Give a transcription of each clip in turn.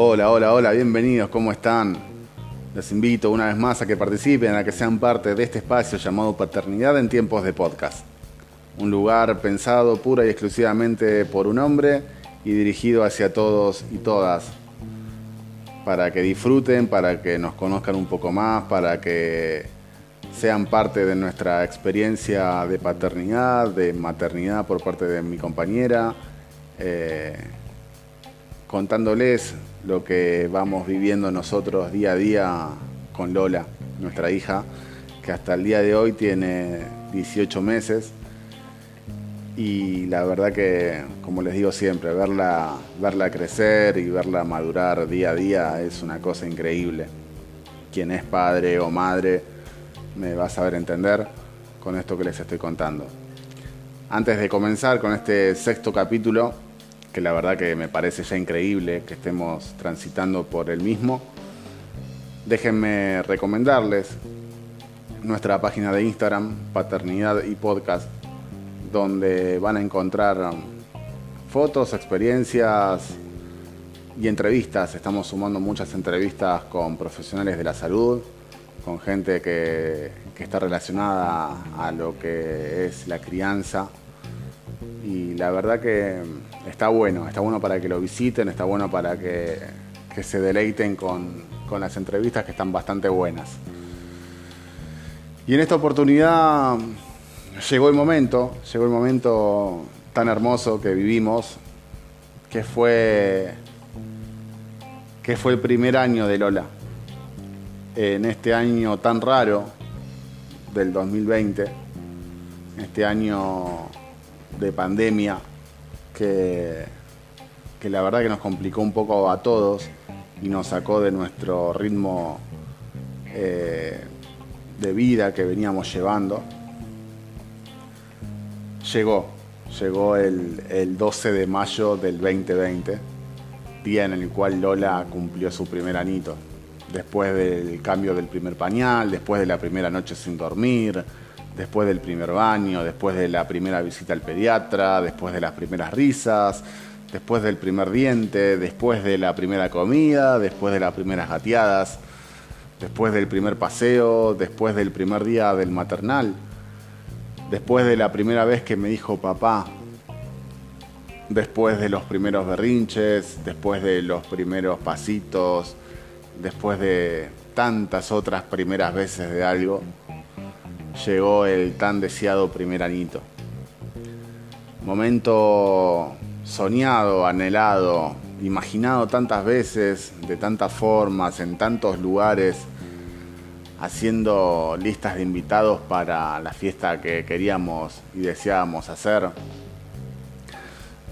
Hola, hola, hola, bienvenidos, ¿cómo están? Les invito una vez más a que participen, a que sean parte de este espacio llamado Paternidad en tiempos de podcast. Un lugar pensado pura y exclusivamente por un hombre y dirigido hacia todos y todas, para que disfruten, para que nos conozcan un poco más, para que sean parte de nuestra experiencia de paternidad, de maternidad por parte de mi compañera, eh, contándoles lo que vamos viviendo nosotros día a día con Lola, nuestra hija, que hasta el día de hoy tiene 18 meses. Y la verdad que, como les digo siempre, verla, verla crecer y verla madurar día a día es una cosa increíble. Quien es padre o madre me va a saber entender con esto que les estoy contando. Antes de comenzar con este sexto capítulo, que la verdad que me parece ya increíble que estemos transitando por el mismo, déjenme recomendarles nuestra página de Instagram, Paternidad y Podcast, donde van a encontrar fotos, experiencias y entrevistas. Estamos sumando muchas entrevistas con profesionales de la salud, con gente que, que está relacionada a lo que es la crianza. Y la verdad que está bueno, está bueno para que lo visiten, está bueno para que, que se deleiten con, con las entrevistas que están bastante buenas. Y en esta oportunidad llegó el momento, llegó el momento tan hermoso que vivimos, que fue, que fue el primer año de Lola. En este año tan raro del 2020, este año de pandemia, que, que la verdad que nos complicó un poco a todos y nos sacó de nuestro ritmo eh, de vida que veníamos llevando. Llegó, llegó el, el 12 de mayo del 2020, día en el cual Lola cumplió su primer anito, después del cambio del primer pañal, después de la primera noche sin dormir, después del primer baño, después de la primera visita al pediatra, después de las primeras risas, después del primer diente, después de la primera comida, después de las primeras gateadas, después del primer paseo, después del primer día del maternal, después de la primera vez que me dijo papá, después de los primeros berrinches, después de los primeros pasitos, después de tantas otras primeras veces de algo, llegó el tan deseado primer anito. Momento soñado, anhelado, imaginado tantas veces, de tantas formas, en tantos lugares, haciendo listas de invitados para la fiesta que queríamos y deseábamos hacer.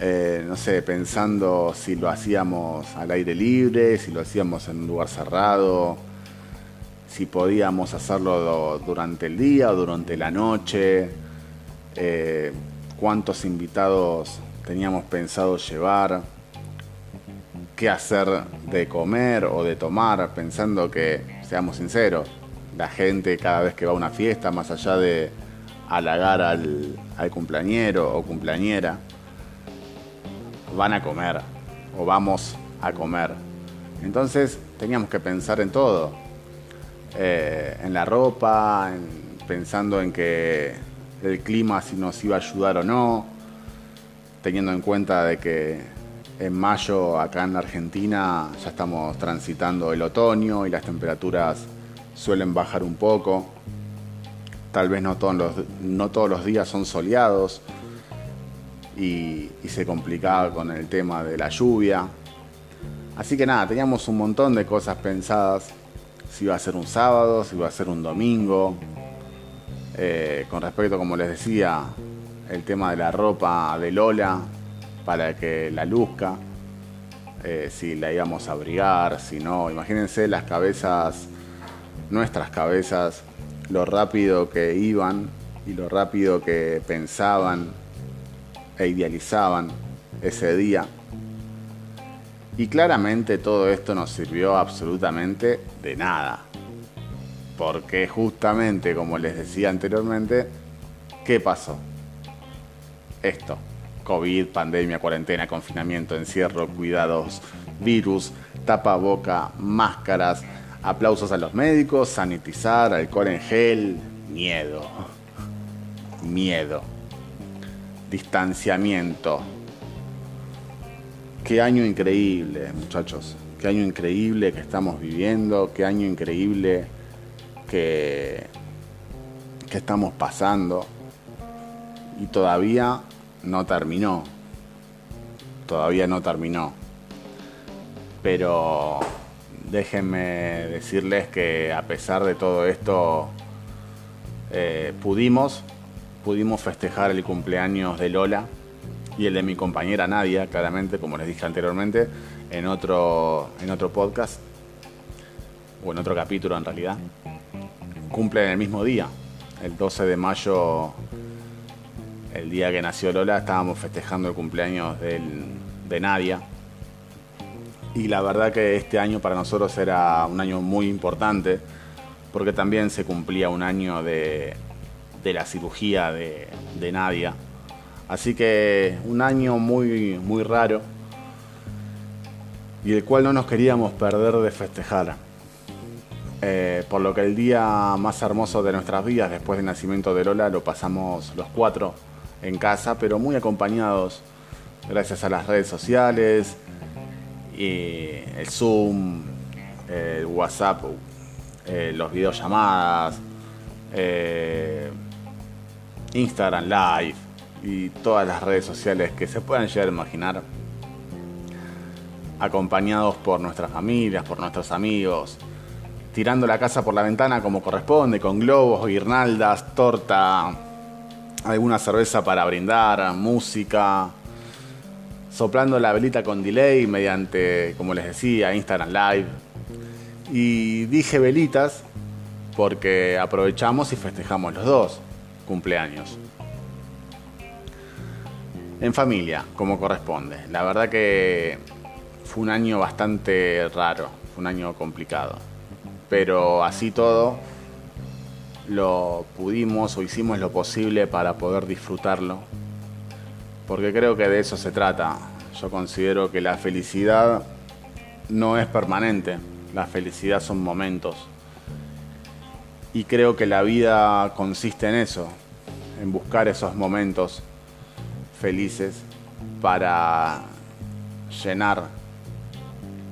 Eh, no sé, pensando si lo hacíamos al aire libre, si lo hacíamos en un lugar cerrado, si podíamos hacerlo durante el día o durante la noche, eh, cuántos invitados teníamos pensado llevar, qué hacer de comer o de tomar, pensando que, seamos sinceros, la gente cada vez que va a una fiesta, más allá de halagar al, al cumpleañero o cumpleañera, van a comer o vamos a comer. Entonces teníamos que pensar en todo eh, en la ropa, pensando en que el clima si nos iba a ayudar o no, teniendo en cuenta de que en mayo acá en Argentina ya estamos transitando el otoño y las temperaturas suelen bajar un poco. Tal vez no todos los, no todos los días son soleados y, y se complicaba con el tema de la lluvia. Así que nada, teníamos un montón de cosas pensadas si iba a ser un sábado, si iba a ser un domingo. Eh, con respecto, como les decía, el tema de la ropa de Lola para que la luzca, eh, si la íbamos a abrigar, si no. Imagínense las cabezas, nuestras cabezas, lo rápido que iban y lo rápido que pensaban e idealizaban ese día. Y claramente todo esto nos sirvió absolutamente de nada. Porque justamente, como les decía anteriormente, ¿qué pasó? Esto. COVID, pandemia, cuarentena, confinamiento, encierro, cuidados, virus, tapaboca, máscaras, aplausos a los médicos, sanitizar, alcohol en gel, miedo. Miedo. Distanciamiento. Qué año increíble, muchachos. Qué año increíble que estamos viviendo, qué año increíble que, que estamos pasando. Y todavía no terminó. Todavía no terminó. Pero déjenme decirles que a pesar de todo esto, eh, pudimos, pudimos festejar el cumpleaños de Lola y el de mi compañera Nadia, claramente, como les dije anteriormente, en otro, en otro podcast, o en otro capítulo en realidad. Cumplen el mismo día, el 12 de mayo, el día que nació Lola, estábamos festejando el cumpleaños de Nadia. Y la verdad que este año para nosotros era un año muy importante, porque también se cumplía un año de, la cirugía de, de Nadia Así que un año muy, muy raro y el cual no nos queríamos perder de festejar. Eh, por lo que el día más hermoso de nuestras vidas después del nacimiento de Lola lo pasamos los cuatro en casa, pero muy acompañados gracias a las redes sociales, y el Zoom, el WhatsApp, eh, los videollamadas, eh, Instagram Live y todas las redes sociales que se puedan llegar a imaginar, acompañados por nuestras familias, por nuestros amigos, tirando la casa por la ventana como corresponde, con globos, guirnaldas, torta, alguna cerveza para brindar, música, soplando la velita con delay mediante, como les decía, Instagram Live. Y dije velitas porque aprovechamos y festejamos los dos cumpleaños en familia, como corresponde. La verdad que fue un año bastante raro, fue un año complicado. Pero así todo, lo pudimos o hicimos lo posible para poder disfrutarlo. Porque creo que de eso se trata. Yo considero que la felicidad no es permanente, la felicidad son momentos. Y creo que la vida consiste en eso, en buscar esos momentos felices para llenar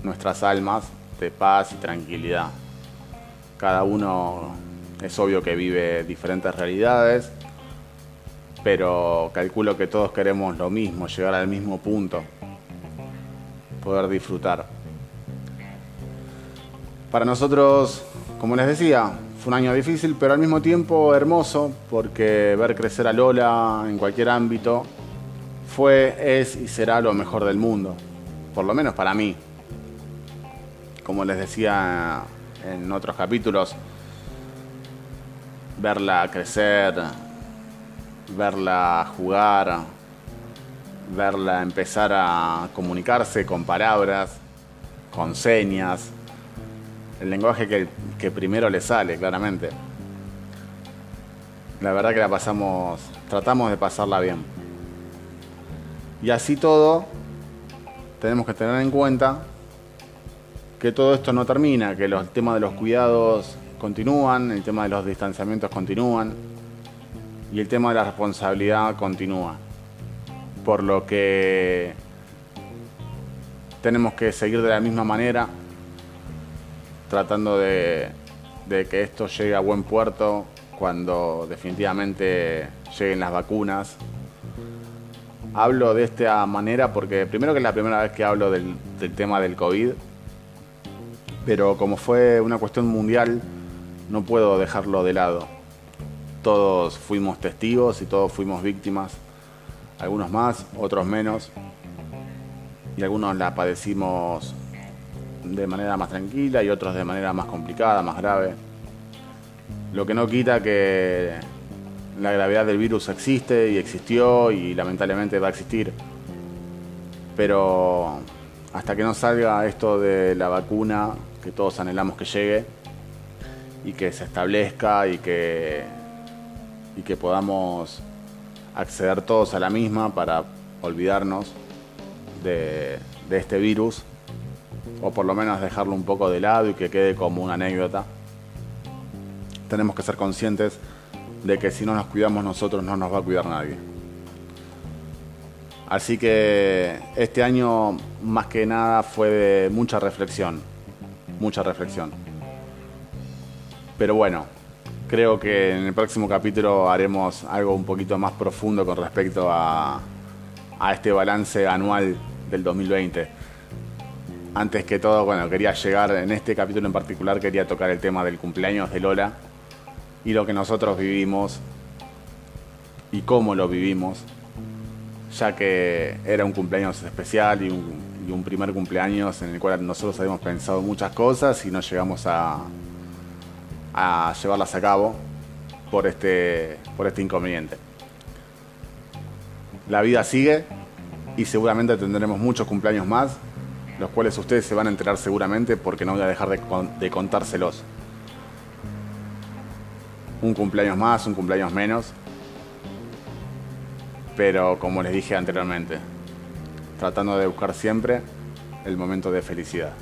nuestras almas de paz y tranquilidad. Cada uno es obvio que vive diferentes realidades, pero calculo que todos queremos lo mismo, llegar al mismo punto, poder disfrutar. Para nosotros, como les decía, fue un año difícil, pero al mismo tiempo hermoso, porque ver crecer a Lola en cualquier ámbito fue, es y será lo mejor del mundo, por lo menos para mí. Como les decía en otros capítulos, verla crecer, verla jugar, verla empezar a comunicarse con palabras, con señas, el lenguaje que, primero le sale, claramente. La verdad que la pasamos, tratamos de pasarla bien. Y así todo, tenemos que tener en cuenta que todo esto no termina, que los temas de los cuidados continúan, el tema de los distanciamientos continúan y el tema de la responsabilidad continúa. Por lo que tenemos que seguir de la misma manera, tratando de que esto llegue a buen puerto cuando definitivamente lleguen las vacunas Hablo de esta manera porque primero que es la primera vez que hablo del, tema del COVID, pero como fue una cuestión mundial, no puedo dejarlo de lado. Todos fuimos testigos y todos fuimos víctimas, algunos más, otros menos, y algunos la padecimos de manera más tranquila y otros de manera más complicada, más grave. Lo que no quita que la gravedad del virus existe y existió y lamentablemente va a existir. Pero hasta que no salga esto de la vacuna, que todos anhelamos que llegue y que se establezca y que, y que podamos acceder todos a la misma para olvidarnos de, de este virus, o por lo menos dejarlo un poco de lado y que quede como una anécdota. Tenemos que ser conscientes de que si no nos cuidamos nosotros no nos va a cuidar nadie. Así que este año más que nada fue de mucha reflexión, mucha reflexión. Pero bueno, creo que en el próximo capítulo haremos algo un poquito más profundo con respecto a, a este balance anual del 2020. Antes que todo, bueno, quería llegar, en este capítulo en particular, quería tocar el tema del cumpleaños de Lola y lo que nosotros vivimos y cómo lo vivimos, ya que era un cumpleaños especial y un, primer cumpleaños en el cual nosotros habíamos pensado muchas cosas y no llegamos a, a llevarlas a cabo por este, por este inconveniente. La vida sigue y seguramente tendremos muchos cumpleaños más los cuales ustedes se van a enterar seguramente porque no voy a dejar de, contárselos. Un cumpleaños más, un cumpleaños menos. Pero como les dije anteriormente, tratando de buscar siempre el momento de felicidad.